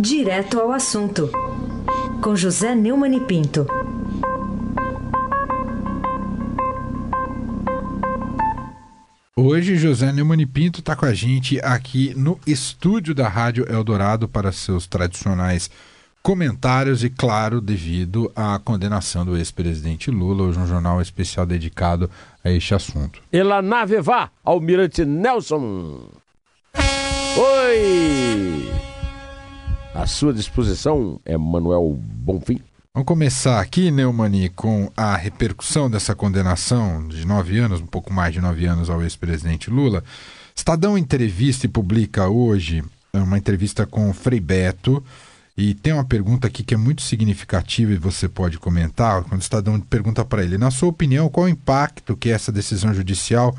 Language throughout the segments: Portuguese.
Direto ao assunto, com José Neumann e Pinto. Hoje, José Neumann e Pinto está com a gente aqui no estúdio da Rádio Eldorado para seus tradicionais comentários e, claro, devido à condenação do ex-presidente Lula, hoje um jornal especial dedicado a este assunto. Ela nave vá, Almirante Nelson. Oi! À sua disposição é Manuel Bonfim. Vamos começar aqui, Neumani, com a repercussão dessa condenação de nove anos, um pouco mais de nove anos ao ex-presidente Lula. Estadão entrevista e publica hoje uma entrevista com o Frei Beto, e tem uma pergunta aqui que é muito significativa e você pode comentar. Quando o Estadão pergunta para ele, na sua opinião, qual o impacto que essa decisão judicial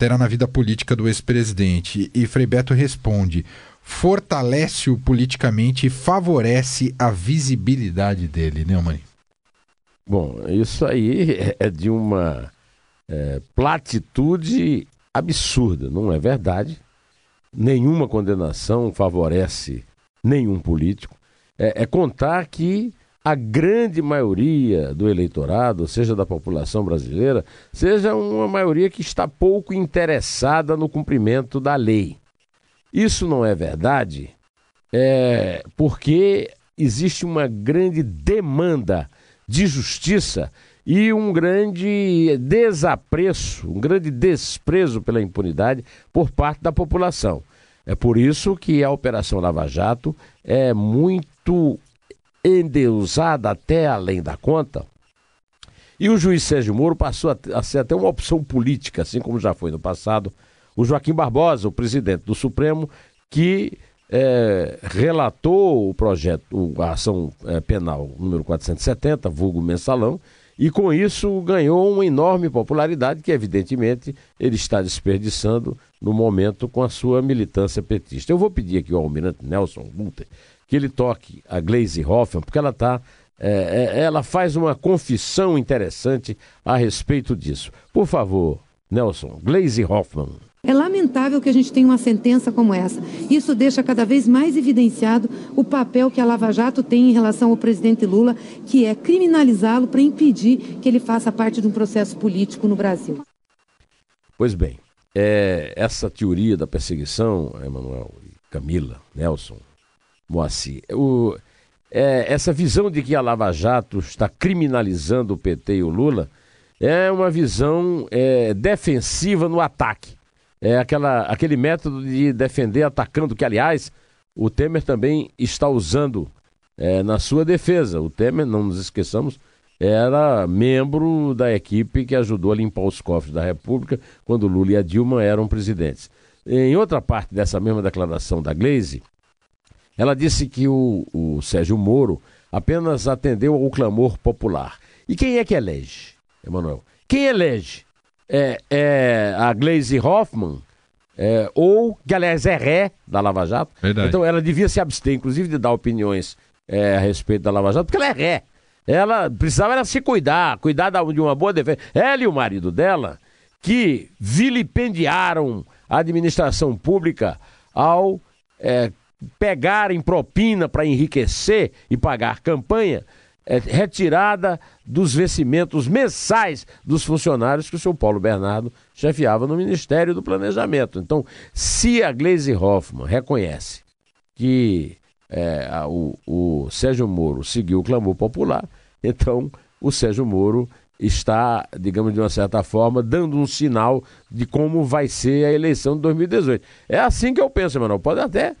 terá na vida política do ex-presidente? E Frei Beto responde: fortalece-o politicamente e favorece a visibilidade dele, né, mãe? Bom, isso aí é de uma é, platitude absurda, não é verdade? Nenhuma condenação favorece nenhum político é, é contar que a grande maioria do eleitorado, seja da população brasileira, seja uma maioria que está pouco interessada no cumprimento da lei. Isso não é verdade, é porque existe uma grande demanda de justiça e um grande desapreço, um grande desprezo pela impunidade por parte da população. É por isso que a Operação Lava Jato é muito endeusada até além da conta. E o juiz Sérgio Moro passou a ser até uma opção política, assim como já foi no passado. O Joaquim Barbosa, o presidente do Supremo, que é, relatou o projeto, a ação é, penal número 470, vulgo mensalão, e com isso ganhou uma enorme popularidade que, evidentemente, ele está desperdiçando no momento com a sua militância petista. Eu vou pedir aqui ao almirante Nelson Guter que ele toque a Glaze Hoffman, porque ela tá, é, é, ela faz uma confissão interessante a respeito disso. Por favor, Nelson, Glaze Hoffman. É lamentável que a gente tenha uma sentença como essa. Isso deixa cada vez mais evidenciado o papel que a Lava Jato tem em relação ao presidente Lula, que é criminalizá-lo para impedir que ele faça parte de um processo político no Brasil. Pois bem, é, essa teoria da perseguição, Emanuel, Camila, Nelson, Moacir. O, é, essa visão de que a Lava Jato está criminalizando o PT e o Lula é uma visão é, defensiva no ataque. É aquela, aquele método de defender atacando, que, aliás, o Temer também está usando é, na sua defesa. O Temer, não nos esqueçamos, era membro da equipe que ajudou a limpar os cofres da República quando Lula e a Dilma eram presidentes. Em outra parte dessa mesma declaração da Glaze, ela disse que o, o Sérgio Moro apenas atendeu ao clamor popular. E quem é que elege, Emanuel? Quem elege? É, é a Glaze Hoffman, é, ou, que aliás é ré da Lava Jato. Verdade. Então ela devia se abster, inclusive, de dar opiniões é, a respeito da Lava Jato, porque ela é ré. Ela precisava era se cuidar, cuidar de uma boa defesa. Ela e o marido dela, que vilipendiaram a administração pública ao é, pegar em propina para enriquecer e pagar campanha, é, retirada dos vencimentos mensais dos funcionários que o seu Paulo Bernardo chefiava no Ministério do Planejamento. Então, se a Gleisi Hoffmann reconhece que é, a, o, o Sérgio Moro seguiu o clamor popular, então o Sérgio Moro está, digamos de uma certa forma, dando um sinal de como vai ser a eleição de 2018. É assim que eu penso, Emanuel. Pode até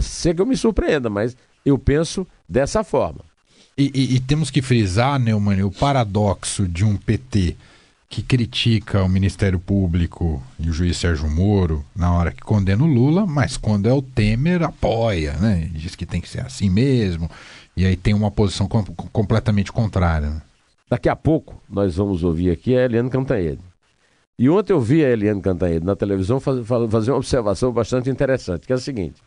ser que eu me surpreenda, mas eu penso dessa forma. E, e, e temos que frisar, Neumann, o paradoxo de um PT que critica o Ministério Público e o juiz Sérgio Moro na hora que condena o Lula, mas quando é o Temer, apoia, né? Diz que tem que ser assim mesmo, e aí tem uma posição com, completamente contrária. Né? Daqui a pouco nós vamos ouvir aqui a Eliane Cantanhede. E ontem eu vi a Eliane Cantanhede na televisão faz, fazer uma observação bastante interessante, que é a seguinte.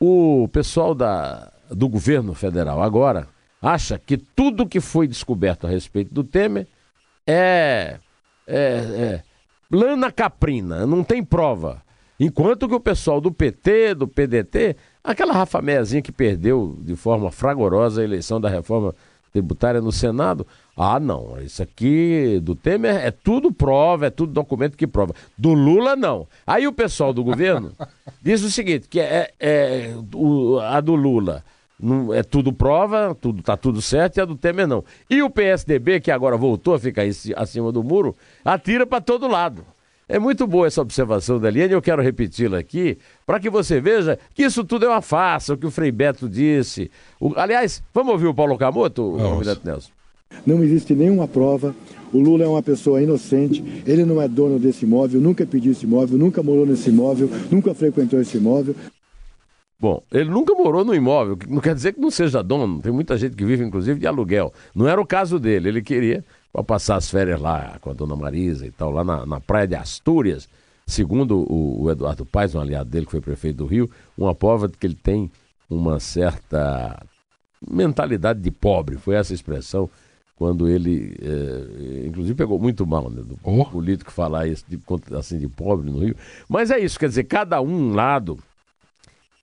O pessoal da, do governo federal agora acha que tudo que foi descoberto a respeito do Temer é, é, é lana caprina, não tem prova. Enquanto que o pessoal do PT, do PDT, Aquela Rafa Meiazinha que perdeu de forma fragorosa a eleição da reforma tributária no Senado. Ah, não, isso aqui do Temer é tudo prova, é tudo documento que prova. Do Lula, não. Aí o pessoal do governo diz o seguinte, que é, é o, a do Lula não, é tudo prova, tudo tá tudo certo, e a do Temer não. E o PSDB, que agora voltou a ficar acima do muro, atira para todo lado. É muito boa essa observação da Liane, eu quero repeti-la aqui, para que você veja que isso tudo é uma farsa, o que o Frei Beto disse. O, aliás, vamos ouvir o Paulo Camoto, o Almirante Nelson? Não existe nenhuma prova. O Lula é uma pessoa inocente, ele não é dono desse imóvel, nunca pediu esse imóvel, nunca morou nesse imóvel, nunca frequentou esse imóvel. Bom, ele nunca morou no imóvel, não quer dizer que não seja dono, tem muita gente que vive, inclusive, de aluguel. Não era o caso dele, ele queria para passar as férias lá com a dona Marisa e tal, lá na, na praia de Astúrias. Segundo o, o, Eduardo Paes, um aliado dele que foi prefeito do Rio, uma prova de que ele tem uma certa mentalidade de pobre, foi essa expressão quando ele, é, inclusive, pegou muito mal né, do oh. político falar isso, de, assim, de pobre no Rio. Mas é isso, quer dizer, cada um lado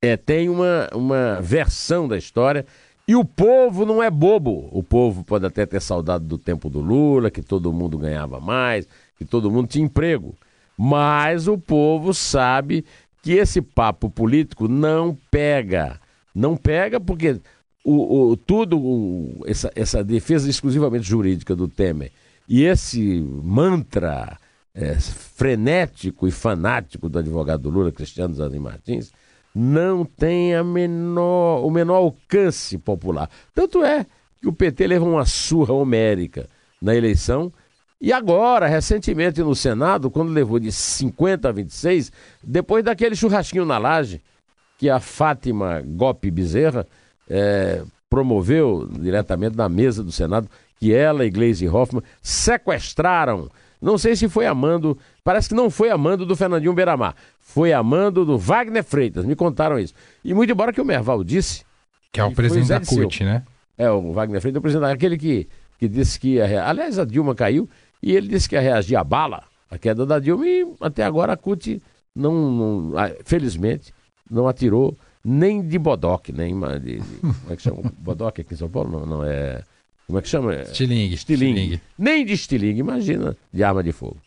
é, tem uma, uma versão da história e o povo não é bobo. O povo pode até ter saudade do tempo do Lula, que todo mundo ganhava mais, que todo mundo tinha emprego. Mas o povo sabe que esse papo político não pega. Não pega porque o, o tudo, o, essa, essa defesa exclusivamente jurídica do Temer e esse mantra é, frenético e fanático do advogado Lula, Cristiano Zanin Martins, não tem a menor, o menor alcance popular. Tanto é que o PT levou uma surra homérica na eleição e agora, recentemente no Senado, quando levou de 50 a 26, depois daquele churrasquinho na laje que a Fátima Gope Bezerra é, promoveu diretamente na mesa do Senado, que ela e Gleisi Hoffmann sequestraram. Não sei se foi amando, parece que não foi amando do Fernandinho Beiramar foi a mando do Wagner Freitas. Me contaram isso. E muito embora que o Merval disse. Que é o presidente da CUT, né? É, o Wagner Freitas, o presidente, aquele que, que disse que ia. Aliás, a Dilma caiu e ele disse que ia reagir à bala, a queda da Dilma, e até agora a CUT não, não felizmente, não atirou nem de bodoque, nem de, de, como é que chama? bodoque aqui em São Paulo? Não, não é. Como é que chama? Estilingue. Estilingue. Nem de estilingue, imagina, de arma de fogo.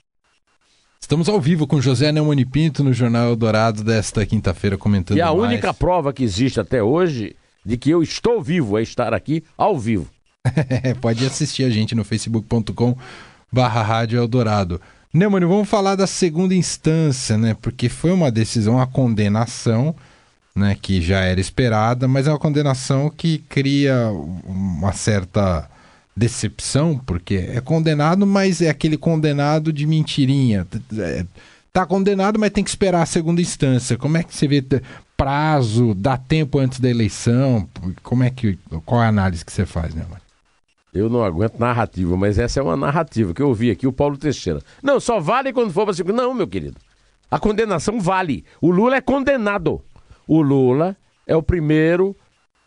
Estamos ao vivo com José Neumani Pinto no Jornal Eldorado desta quinta-feira comentando E a mais. única prova que existe até hoje de que eu estou vivo é estar aqui ao vivo. Pode assistir a gente no facebook.com barra Rádio Eldorado. Neumani, vamos falar da segunda instância, né? Porque foi uma decisão, uma condenação, né? Que já era esperada, mas é uma condenação que cria uma certa decepção, porque é condenado, mas é aquele condenado de mentirinha. É, tá condenado, mas tem que esperar a segunda instância. Como é que você vê prazo, dá tempo antes da eleição? Como é que qual é a análise que você faz, né, mano? Eu não aguento narrativa, mas essa é uma narrativa que eu ouvi aqui o Paulo Teixeira. Não, só vale quando for para segunda. Não, meu querido. A condenação vale. O Lula é condenado. O Lula é o primeiro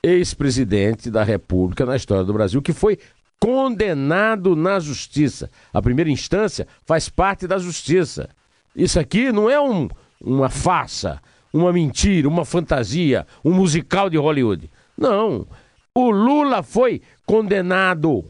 ex-presidente da República na história do Brasil que foi condenado na justiça. A primeira instância faz parte da justiça. Isso aqui não é um, uma farsa, uma mentira, uma fantasia, um musical de Hollywood. Não. O Lula foi condenado.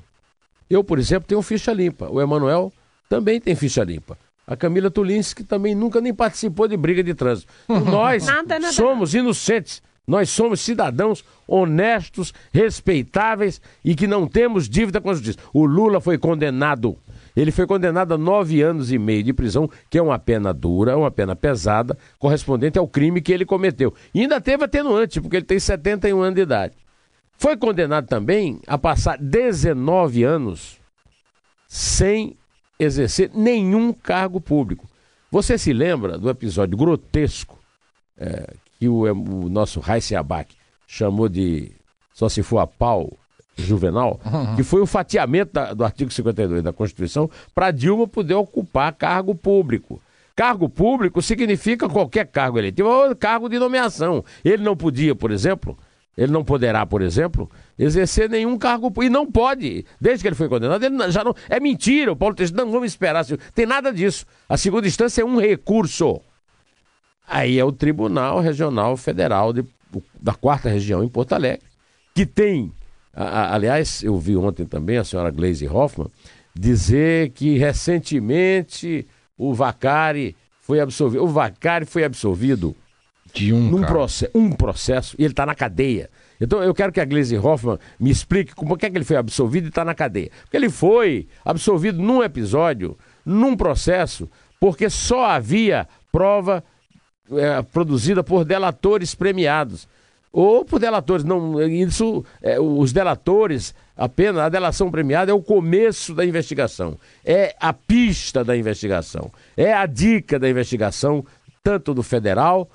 Eu, por exemplo, tenho ficha limpa. O Emanuel também tem ficha limpa. A Camila Tulinski também nunca nem participou de briga de trânsito. Nós nada, nada. somos inocentes. Nós somos cidadãos honestos, respeitáveis e que não temos dívida com a justiça. O Lula foi condenado. Ele foi condenado a nove anos e meio de prisão, que é uma pena dura, uma pena pesada, correspondente ao crime que ele cometeu. E ainda teve atenuante, porque ele tem 71 anos de idade. Foi condenado também a passar 19 anos sem exercer nenhum cargo público. Você se lembra do episódio grotesco é, que o, o nosso Raíssa Abac chamou de só se for a pau juvenal, uhum. que foi o fatiamento da, do artigo 52 da Constituição para Dilma poder ocupar cargo público. Cargo público significa qualquer cargo eletivo ou cargo de nomeação. Ele não podia, por exemplo, ele não poderá, por exemplo, exercer nenhum cargo e não pode. Desde que ele foi condenado, ele já não. É mentira, o Paulo Teixeira, não vamos esperar. Tem nada disso. A segunda instância é um recurso. Aí é o Tribunal Regional Federal de da quarta região em Porto Alegre, que tem, a, aliás, eu vi ontem também a senhora Glaze Hoffman dizer que recentemente o Vacari foi absolvido. O Vacari foi absolvido de um, num processo, um processo e ele está na cadeia. Então eu quero que a Glaze Hoffman me explique como é que ele foi absolvido e está na cadeia. Porque ele foi absolvido num episódio, num processo, porque só havia prova é, produzida por delatores premiados. Ou por delatores, não, isso, é, os delatores, apenas a delação premiada é o começo da investigação, é a pista da investigação, é a dica da investigação, tanto do federal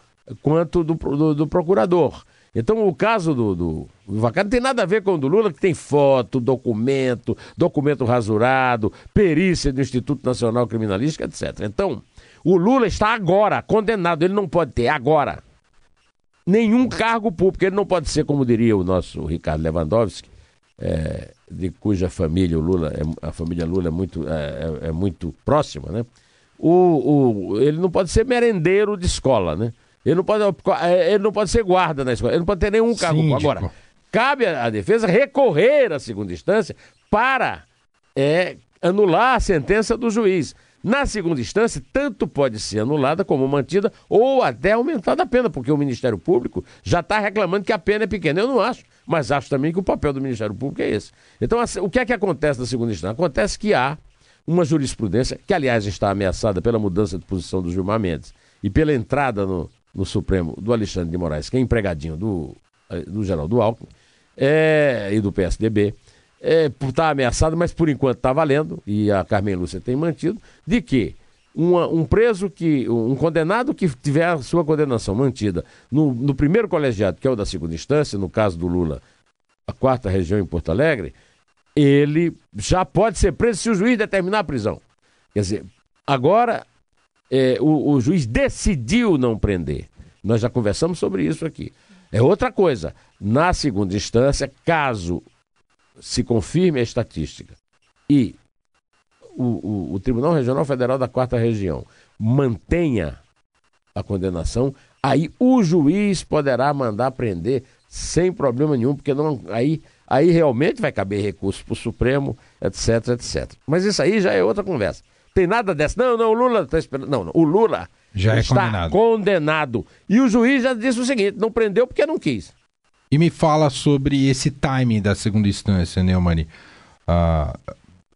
quanto do, do, do procurador. Então, o caso do, do, não tem nada a ver com o do Lula, que tem foto, documento, documento rasurado, perícia do Instituto Nacional Criminalística, etc. Então, o Lula está agora condenado, ele não pode ter agora nenhum cargo público. Ele não pode ser, como diria o nosso Ricardo Lewandowski, é, de cuja família o Lula, é, a família Lula é muito, é, é, é muito próxima, né? O, o, ele não pode ser merendeiro de escola, né? Ele não pode, é, ele não pode ser guarda na escola, ele não pode ter nenhum cargo. Síndico. Agora, cabe à defesa recorrer à segunda instância para é, anular a sentença do juiz. Na segunda instância, tanto pode ser anulada como mantida ou até aumentada a pena, porque o Ministério Público já está reclamando que a pena é pequena. Eu não acho, mas acho também que o papel do Ministério Público é esse. Então, assim, o que é que acontece na segunda instância? Acontece que há uma jurisprudência, que aliás está ameaçada pela mudança de posição do Gilmar Mendes e pela entrada no, no Supremo do Alexandre de Moraes, que é empregadinho do, eh, do Geraldo Alckmin é, e do PSDB é, está ameaçado, mas por enquanto está valendo, e a Carmen Lúcia tem mantido, de que uma, um preso que. um condenado que tiver a sua condenação mantida no, no primeiro colegiado, que é o da segunda instância, no caso do Lula, a quarta região em Porto Alegre, ele já pode ser preso se o juiz determinar a prisão. Quer dizer, agora é, o, o juiz decidiu não prender. Nós já conversamos sobre isso aqui. É outra coisa. Na segunda instância, caso se confirme a estatística e o, o, o Tribunal Regional Federal da Quarta Região mantenha a condenação, aí o juiz poderá mandar prender sem problema nenhum, porque não, aí, aí realmente vai caber recurso para o Supremo, etc, etc. Mas isso aí já é outra conversa. Tem nada dessa. Não, não, o Lula está esperando. Não, não, o Lula já é está condenado. condenado. E o juiz já disse o seguinte: não prendeu porque não quis. E me fala sobre esse timing da segunda instância, Neumani. Uh,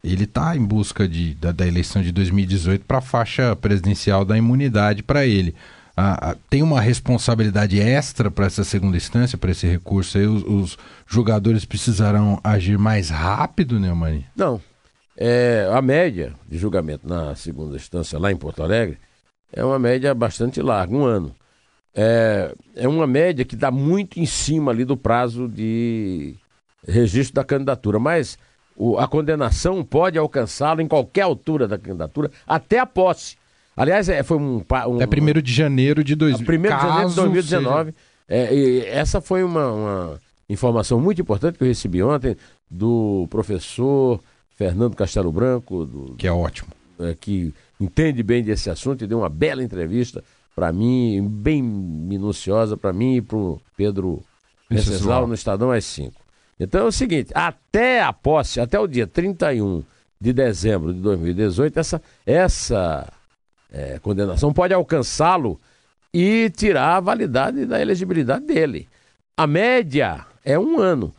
ele está em busca de, da, da, eleição de 2018 para a faixa presidencial da imunidade para ele. Uh, uh, tem uma responsabilidade extra para essa segunda instância, para esse recurso aí? Os, os, julgadores precisarão agir mais rápido, Neumani? Não. É, a média de julgamento na segunda instância lá em Porto Alegre é uma média bastante larga, um ano é, é uma média que dá muito em cima ali do prazo de registro da candidatura, mas o, a condenação pode alcançá-lo em qualquer altura da candidatura, até a posse. Aliás, é, foi um, um. É 1 de janeiro de, dois, 1 de janeiro de 2019. Seja... É, essa foi uma, uma, informação muito importante que eu recebi ontem do professor Fernando Castelo Branco. Do, que é ótimo. É, que entende bem desse assunto e deu uma bela entrevista para mim, bem minuciosa para mim e para o Pedro Venceslau no Estadão às 5. Então é o seguinte, até a posse, até o dia 31 de dezembro de 2018, essa, essa é, condenação pode alcançá-lo e tirar a validade da elegibilidade dele. A média é um ano.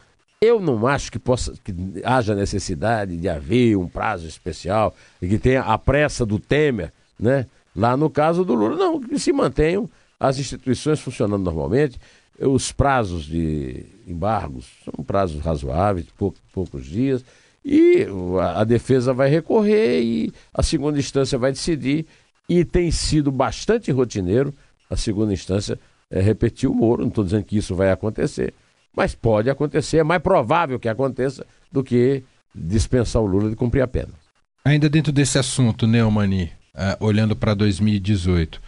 Eu não acho que, possa, que haja necessidade de haver um prazo especial e que tenha a pressa do Temer, né? Lá no caso do Lula, não, que se mantenham as instituições funcionando normalmente, os prazos de embargos são prazos razoáveis, pou, poucos dias, e a, a defesa vai recorrer e a segunda instância vai decidir, e tem sido bastante rotineiro a segunda instância é, repetir o Moro, não estou dizendo que isso vai acontecer, mas pode acontecer, é mais provável que aconteça do que dispensar o Lula de cumprir a pena. Ainda dentro desse assunto, Neumani, uh, olhando para 2018.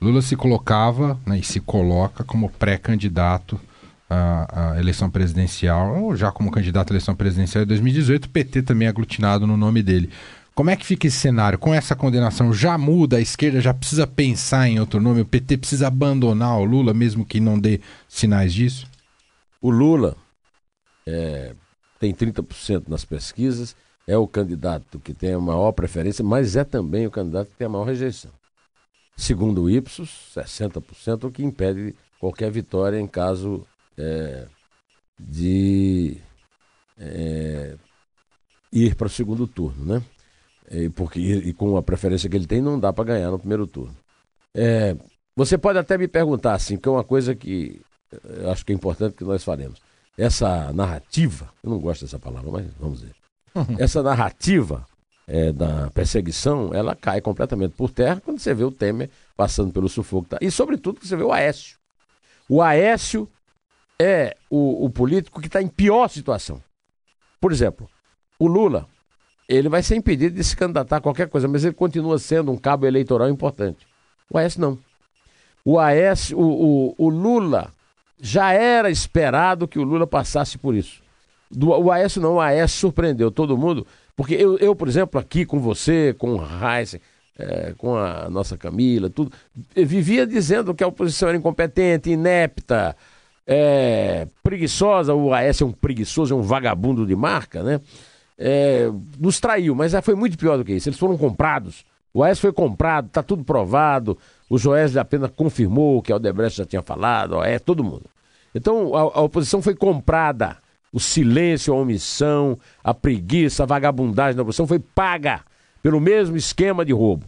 Lula se colocava né, e se coloca como pré-candidato à, à, eleição presidencial, ou já como candidato à eleição presidencial em 2018, o PT também é aglutinado no nome dele. Como é que fica esse cenário? Com essa condenação, já muda? A esquerda já precisa pensar em outro nome? O PT precisa abandonar o Lula, mesmo que não dê sinais disso? O Lula é, tem 30% nas pesquisas, é o candidato que tem a maior preferência, mas é também o candidato que tem a maior rejeição. Segundo o Ipsos, 60%, o que impede qualquer vitória em caso é, de é, ir para o segundo turno, né? E, porque, e, com a preferência que ele tem, não dá para ganhar no primeiro turno. É, você pode até me perguntar, assim, que é uma coisa que eu acho que é importante que nós faremos. Essa narrativa, eu não gosto dessa palavra, mas vamos ver. Uhum. Essa narrativa é, da perseguição, ela cai completamente por terra quando você vê o Temer passando pelo sufoco. Tá? E, sobretudo, você vê o Aécio. O Aécio é o, o político que está em pior situação. Por exemplo, o Lula, ele vai ser impedido de se candidatar a qualquer coisa, mas ele continua sendo um cabo eleitoral importante. O Aécio não. O Aécio, o, o, o Lula, já era esperado que o Lula passasse por isso. Do, o Aécio não, o Aécio surpreendeu todo mundo, porque eu, eu por exemplo, aqui com você, com o Heisen, é, com a nossa Camila, tudo, vivia dizendo que a oposição era incompetente, inepta, é, preguiçosa, o Aécio é um preguiçoso, é um vagabundo de marca, né? É, nos traiu, mas foi muito pior do que isso. Eles foram comprados. O Aécio foi comprado, tá tudo provado. O Joesley apenas confirmou que a Odebrecht já tinha falado, é todo mundo. Então a, a oposição foi comprada. O silêncio, a omissão, a preguiça, a vagabundagem da oposição foi paga pelo mesmo esquema de roubo.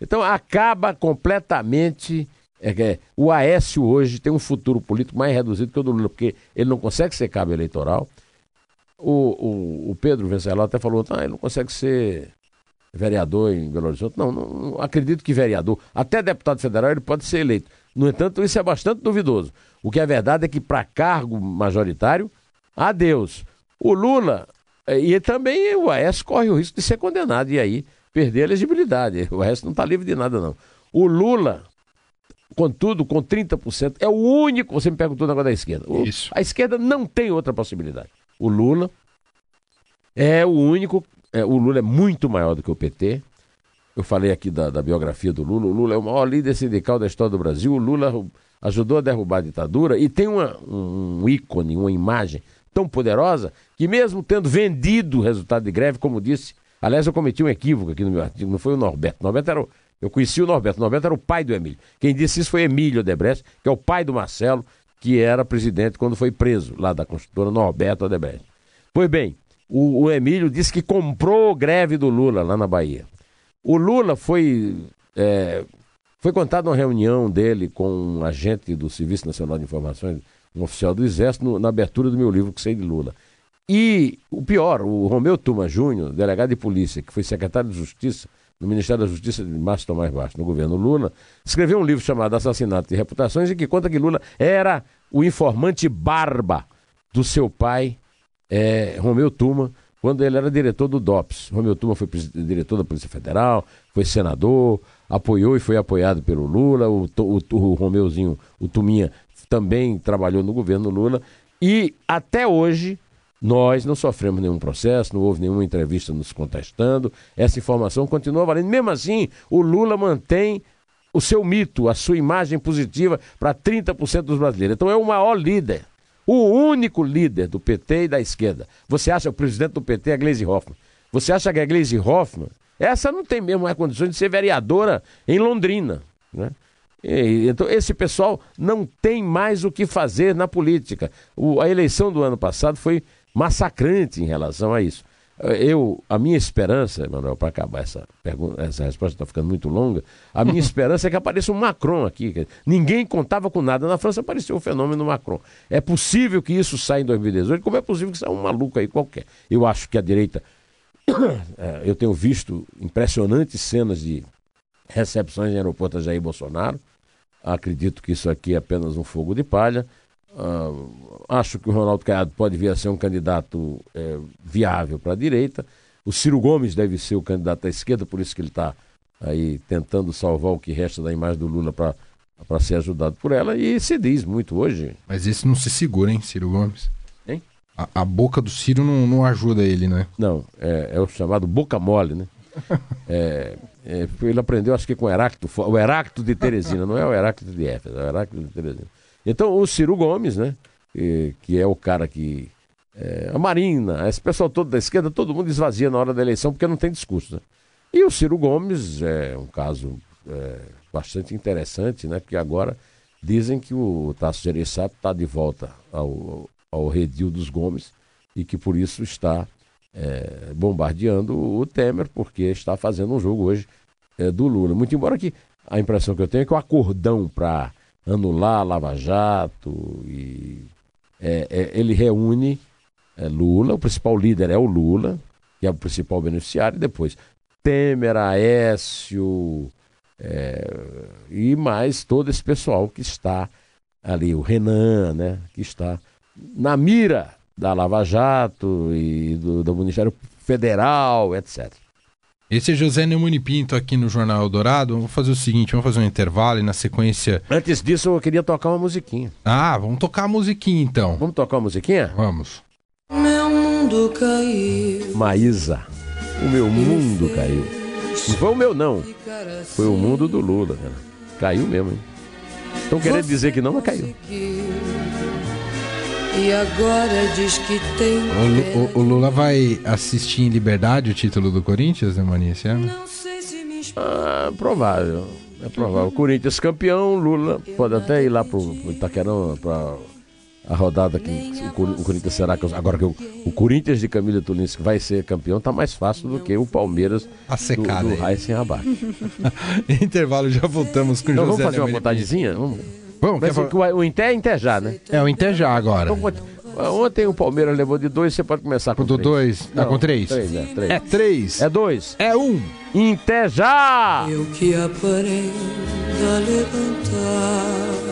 Então acaba completamente. É, é, o Aécio hoje tem um futuro político mais reduzido que o do Lula, porque ele não consegue ser cabo eleitoral. O, o, o Pedro Venceslau até falou, ah, ele não consegue ser vereador em Belo Horizonte. Não, não, não, acredito que vereador, até deputado federal, ele pode ser eleito. No entanto, isso é bastante duvidoso. O que é verdade é que para cargo majoritário, adeus. O Lula é, e também o Aécio corre o risco de ser condenado e aí perder a elegibilidade. O Aécio não está livre de nada, não. O Lula, contudo, com 30%, é o único. Você me perguntou o negócio da esquerda. O, Isso. A esquerda não tem outra possibilidade. O Lula é o único. É, o Lula é muito maior do que o PT. Eu falei aqui da, da biografia do Lula. O Lula é o maior líder sindical da história do Brasil. O Lula ajudou a derrubar a ditadura e tem uma, um ícone, uma imagem tão poderosa que, mesmo tendo vendido o resultado de greve, como disse, aliás, eu cometi um equívoco aqui no meu artigo, não foi o Norberto. Norberto era o, eu conheci o Norberto, Norberto era o pai do Emílio. Quem disse isso foi Emílio Odebrecht, que é o pai do Marcelo, que era presidente quando foi preso lá da construtora Norberto Odebrecht. Pois bem, o, o Emílio disse que comprou greve do Lula lá na Bahia. O Lula foi é, foi contado uma reunião dele com um agente do Serviço Nacional de Informações um oficial do Exército, no, na abertura do meu livro que sei de Lula. E o pior, o Romeu Tuma Júnior, delegado de polícia, que foi secretário de Justiça no Ministério da Justiça de Márcio Tomás Baixo, no governo Lula, escreveu um livro chamado Assassinato de Reputações, em que conta que Lula era o informante barba do seu pai, é, Romeu Tuma, quando ele era diretor do DOPS. Romeu Tuma foi diretor da Polícia Federal, foi senador, apoiou e foi apoiado pelo Lula, o, o, o Romeuzinho, o Tuminha, também trabalhou no governo Lula e até hoje nós não sofremos nenhum processo, não houve nenhuma entrevista nos contestando. Essa informação continua valendo. Mesmo assim, o Lula mantém o seu mito, a sua imagem positiva para 30% dos brasileiros. Então é o maior líder, o único líder do PT e da esquerda. Você acha o presidente do PT é Gleisi Hoffmann? Você acha que a Gleisi Hoffmann, essa não tem mesmo condições de ser vereadora em Londrina, né? então, esse pessoal não tem mais o que fazer na política. O, a eleição do ano passado foi massacrante em relação a isso. Eu, a minha esperança, Emanuel, para acabar essa pergunta, essa resposta está ficando muito longa, a minha esperança é que apareça um Macron aqui. Ninguém contava com nada. Na França apareceu o fenômeno Macron. É possível que isso saia em 2018, como é possível que saia um maluco aí qualquer. Eu acho que a direita. É, eu tenho visto impressionantes cenas de recepções em aeroporto a Jair Bolsonaro. Acredito que isso aqui é apenas um fogo de palha. Uh, acho que o Ronaldo Caiado pode vir a ser um candidato é, viável para a direita. O Ciro Gomes deve ser o candidato à esquerda, por isso que ele está aí tentando salvar o que resta da imagem do Lula para para ser ajudado por ela e se diz muito hoje. Mas esse não se segura, hein, Ciro Gomes? Hein? A, a boca do Ciro não, não ajuda ele, né? Não, é, é o chamado boca mole, né? É, é, ele aprendeu, acho que com o Heráclito, o Heráclito de Teresina, não é o Heráclito de Éfeso, é o Heráclito de Teresina. Então, o Ciro Gomes, né, que, que é o cara que. É, a Marina, esse pessoal todo da esquerda, todo mundo esvazia na hora da eleição porque não tem discurso. Né? E o Ciro Gomes é um caso é, bastante interessante, né, porque agora dizem que o Tasso Gereissati está de volta ao, ao redil dos Gomes e que por isso está é, bombardeando o Temer, porque está fazendo um jogo hoje é, do Lula. Muito embora que a impressão que eu tenho é que o acordão para anular a Lava Jato e é, é ele reúne é, Lula, o principal líder é o Lula, que é o principal beneficiário, e depois Temer, Aécio é, e mais todo esse pessoal que está ali, o Renan, né, que está na mira da Lava Jato e do, do Ministério Federal, etc. Esse é José Neumani Pinto aqui no Jornal Eldorado. Vamos fazer o seguinte, vamos fazer um intervalo e na sequência... Antes disso, eu queria tocar uma musiquinha. Ah, vamos tocar a musiquinha então. Vamos tocar uma musiquinha? Vamos. Meu mundo caiu. Maísa, o meu mundo caiu. Não foi o meu, não. Foi o mundo do Lula, cara. Caiu mesmo, hein? Estão querendo dizer que não, mas caiu. E agora diz que tem. O, o, o, Lula vai assistir em liberdade o título do Corinthians, né, Mania, esse ano? Não sei se me ah, provável. É provável. Corinthians campeão, Lula pode até ir lá pro, pro Itaquerão para a rodada que o, o, Corinthians será agora que o, o Corinthians de Camila Tulinski vai ser campeão tá mais fácil do que o Palmeiras a secada do, do Racing Abac. Intervalo já voltamos com então, José vamos fazer uma montagemzinha? Vamos. Vamos, Mas quer... o, o Inter é Inter já, né? É, o Inter já agora. Então, ontem o Palmeiras levou de dois, você pode começar com, com três. dois. Não, com três. três, é, três. É três. É dois. É um. Inter já! Eu que aprendo a levantar